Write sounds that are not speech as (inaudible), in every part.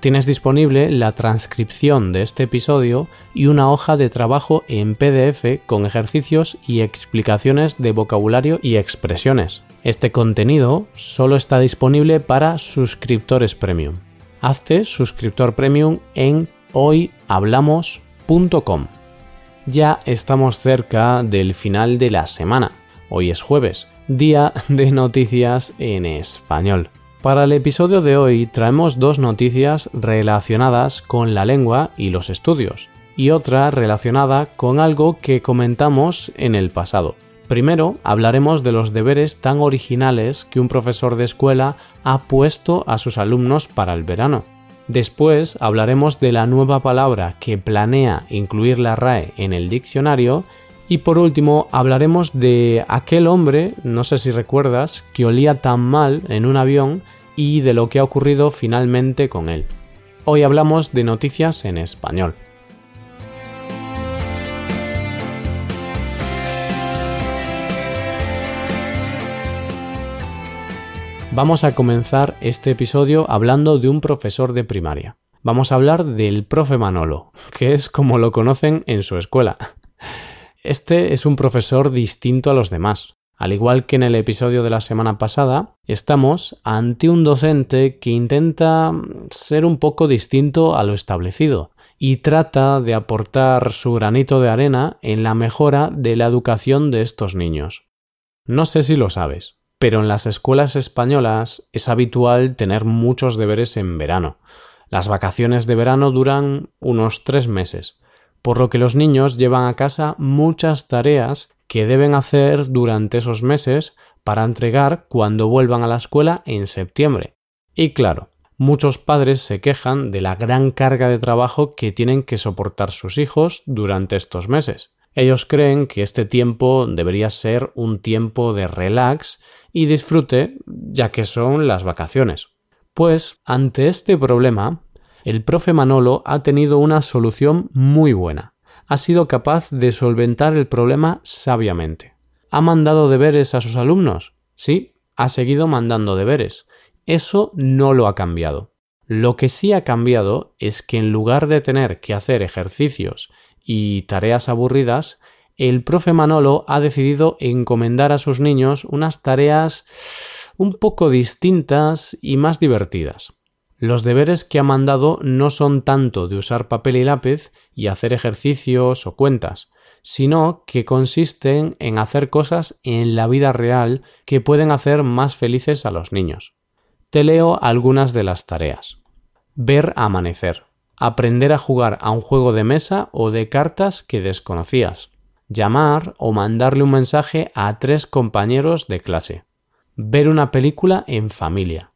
Tienes disponible la transcripción de este episodio y una hoja de trabajo en PDF con ejercicios y explicaciones de vocabulario y expresiones. Este contenido solo está disponible para suscriptores premium hazte suscriptor premium en hoyhablamos.com. Ya estamos cerca del final de la semana. Hoy es jueves, día de noticias en español. Para el episodio de hoy traemos dos noticias relacionadas con la lengua y los estudios, y otra relacionada con algo que comentamos en el pasado. Primero hablaremos de los deberes tan originales que un profesor de escuela ha puesto a sus alumnos para el verano. Después hablaremos de la nueva palabra que planea incluir la RAE en el diccionario y por último hablaremos de aquel hombre, no sé si recuerdas, que olía tan mal en un avión y de lo que ha ocurrido finalmente con él. Hoy hablamos de noticias en español. Vamos a comenzar este episodio hablando de un profesor de primaria. Vamos a hablar del profe Manolo, que es como lo conocen en su escuela. Este es un profesor distinto a los demás. Al igual que en el episodio de la semana pasada, estamos ante un docente que intenta ser un poco distinto a lo establecido y trata de aportar su granito de arena en la mejora de la educación de estos niños. No sé si lo sabes, pero en las escuelas españolas es habitual tener muchos deberes en verano. Las vacaciones de verano duran unos tres meses, por lo que los niños llevan a casa muchas tareas que deben hacer durante esos meses para entregar cuando vuelvan a la escuela en septiembre. Y claro, muchos padres se quejan de la gran carga de trabajo que tienen que soportar sus hijos durante estos meses. Ellos creen que este tiempo debería ser un tiempo de relax y disfrute ya que son las vacaciones. Pues ante este problema, el profe Manolo ha tenido una solución muy buena. Ha sido capaz de solventar el problema sabiamente. ¿Ha mandado deberes a sus alumnos? Sí, ha seguido mandando deberes. Eso no lo ha cambiado. Lo que sí ha cambiado es que en lugar de tener que hacer ejercicios y tareas aburridas, el profe Manolo ha decidido encomendar a sus niños unas tareas un poco distintas y más divertidas. Los deberes que ha mandado no son tanto de usar papel y lápiz y hacer ejercicios o cuentas, sino que consisten en hacer cosas en la vida real que pueden hacer más felices a los niños. Te leo algunas de las tareas. Ver amanecer. Aprender a jugar a un juego de mesa o de cartas que desconocías llamar o mandarle un mensaje a tres compañeros de clase, ver una película en familia,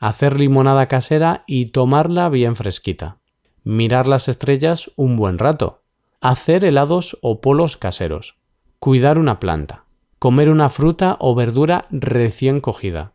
hacer limonada casera y tomarla bien fresquita, mirar las estrellas un buen rato, hacer helados o polos caseros, cuidar una planta, comer una fruta o verdura recién cogida,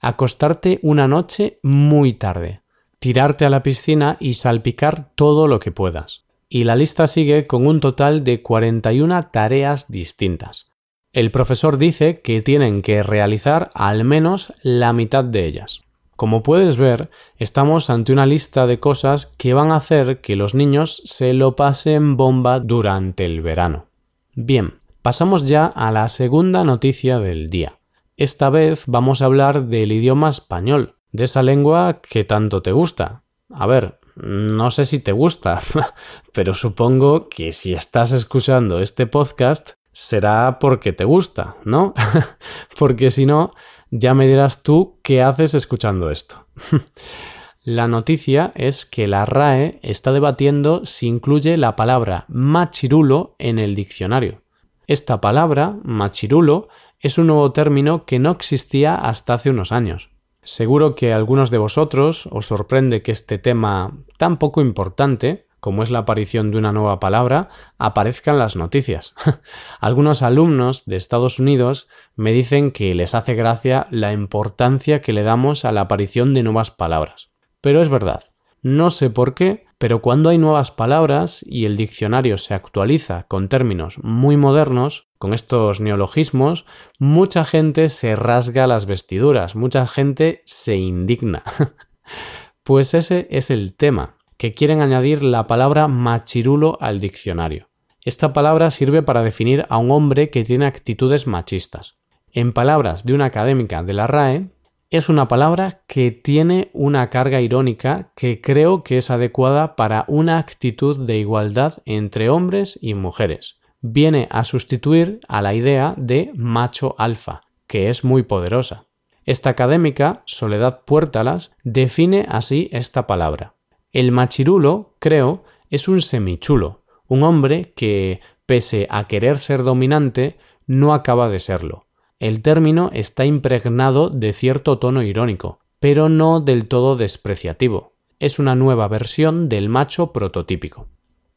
acostarte una noche muy tarde, tirarte a la piscina y salpicar todo lo que puedas, y la lista sigue con un total de 41 tareas distintas. El profesor dice que tienen que realizar al menos la mitad de ellas. Como puedes ver, estamos ante una lista de cosas que van a hacer que los niños se lo pasen bomba durante el verano. Bien, pasamos ya a la segunda noticia del día. Esta vez vamos a hablar del idioma español, de esa lengua que tanto te gusta. A ver, no sé si te gusta, (laughs) pero supongo que si estás escuchando este podcast será porque te gusta, ¿no? (laughs) porque si no, ya me dirás tú qué haces escuchando esto. (laughs) la noticia es que la RAE está debatiendo si incluye la palabra machirulo en el diccionario. Esta palabra, machirulo, es un nuevo término que no existía hasta hace unos años. Seguro que a algunos de vosotros os sorprende que este tema tan poco importante, como es la aparición de una nueva palabra, aparezcan las noticias. (laughs) Algunos alumnos de Estados Unidos me dicen que les hace gracia la importancia que le damos a la aparición de nuevas palabras. Pero es verdad, no sé por qué, pero cuando hay nuevas palabras y el diccionario se actualiza con términos muy modernos, con estos neologismos, mucha gente se rasga las vestiduras, mucha gente se indigna. (laughs) pues ese es el tema, que quieren añadir la palabra machirulo al diccionario. Esta palabra sirve para definir a un hombre que tiene actitudes machistas. En palabras de una académica de la RAE, es una palabra que tiene una carga irónica que creo que es adecuada para una actitud de igualdad entre hombres y mujeres. Viene a sustituir a la idea de macho alfa, que es muy poderosa. Esta académica, Soledad Puertalas, define así esta palabra. El machirulo, creo, es un semichulo, un hombre que, pese a querer ser dominante, no acaba de serlo el término está impregnado de cierto tono irónico, pero no del todo despreciativo. Es una nueva versión del macho prototípico.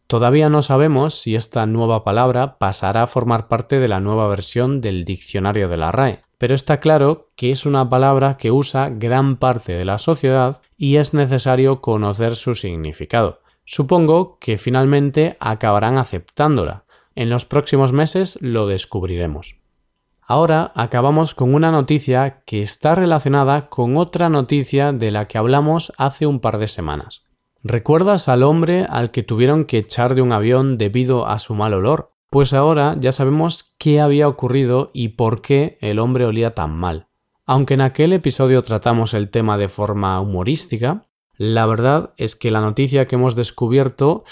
Todavía no sabemos si esta nueva palabra pasará a formar parte de la nueva versión del diccionario de la RAE, pero está claro que es una palabra que usa gran parte de la sociedad y es necesario conocer su significado. Supongo que finalmente acabarán aceptándola. En los próximos meses lo descubriremos. Ahora acabamos con una noticia que está relacionada con otra noticia de la que hablamos hace un par de semanas. ¿Recuerdas al hombre al que tuvieron que echar de un avión debido a su mal olor? Pues ahora ya sabemos qué había ocurrido y por qué el hombre olía tan mal. Aunque en aquel episodio tratamos el tema de forma humorística, la verdad es que la noticia que hemos descubierto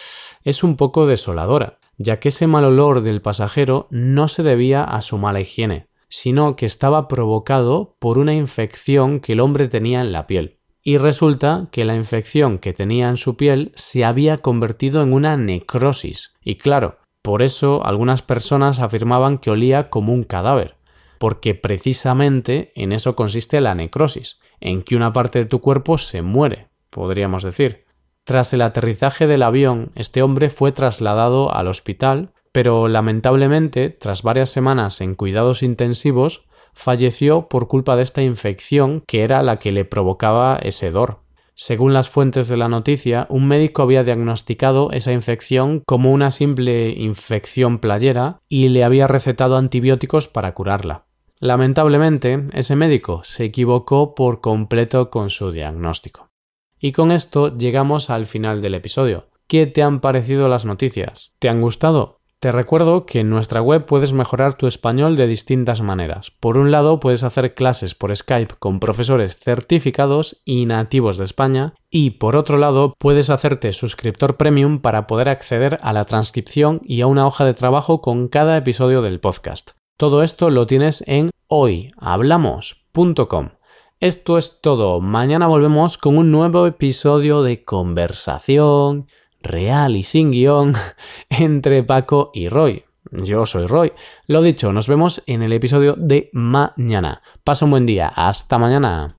es un poco desoladora ya que ese mal olor del pasajero no se debía a su mala higiene, sino que estaba provocado por una infección que el hombre tenía en la piel. Y resulta que la infección que tenía en su piel se había convertido en una necrosis. Y claro, por eso algunas personas afirmaban que olía como un cadáver, porque precisamente en eso consiste la necrosis, en que una parte de tu cuerpo se muere, podríamos decir. Tras el aterrizaje del avión, este hombre fue trasladado al hospital, pero lamentablemente, tras varias semanas en cuidados intensivos, falleció por culpa de esta infección que era la que le provocaba ese dor. Según las fuentes de la noticia, un médico había diagnosticado esa infección como una simple infección playera y le había recetado antibióticos para curarla. Lamentablemente, ese médico se equivocó por completo con su diagnóstico. Y con esto llegamos al final del episodio. ¿Qué te han parecido las noticias? ¿Te han gustado? Te recuerdo que en nuestra web puedes mejorar tu español de distintas maneras. Por un lado, puedes hacer clases por Skype con profesores certificados y nativos de España. Y por otro lado, puedes hacerte suscriptor premium para poder acceder a la transcripción y a una hoja de trabajo con cada episodio del podcast. Todo esto lo tienes en hoyhablamos.com. Esto es todo. Mañana volvemos con un nuevo episodio de conversación real y sin guion (laughs) entre Paco y Roy. Yo soy Roy. Lo dicho, nos vemos en el episodio de mañana. Pasa un buen día. Hasta mañana.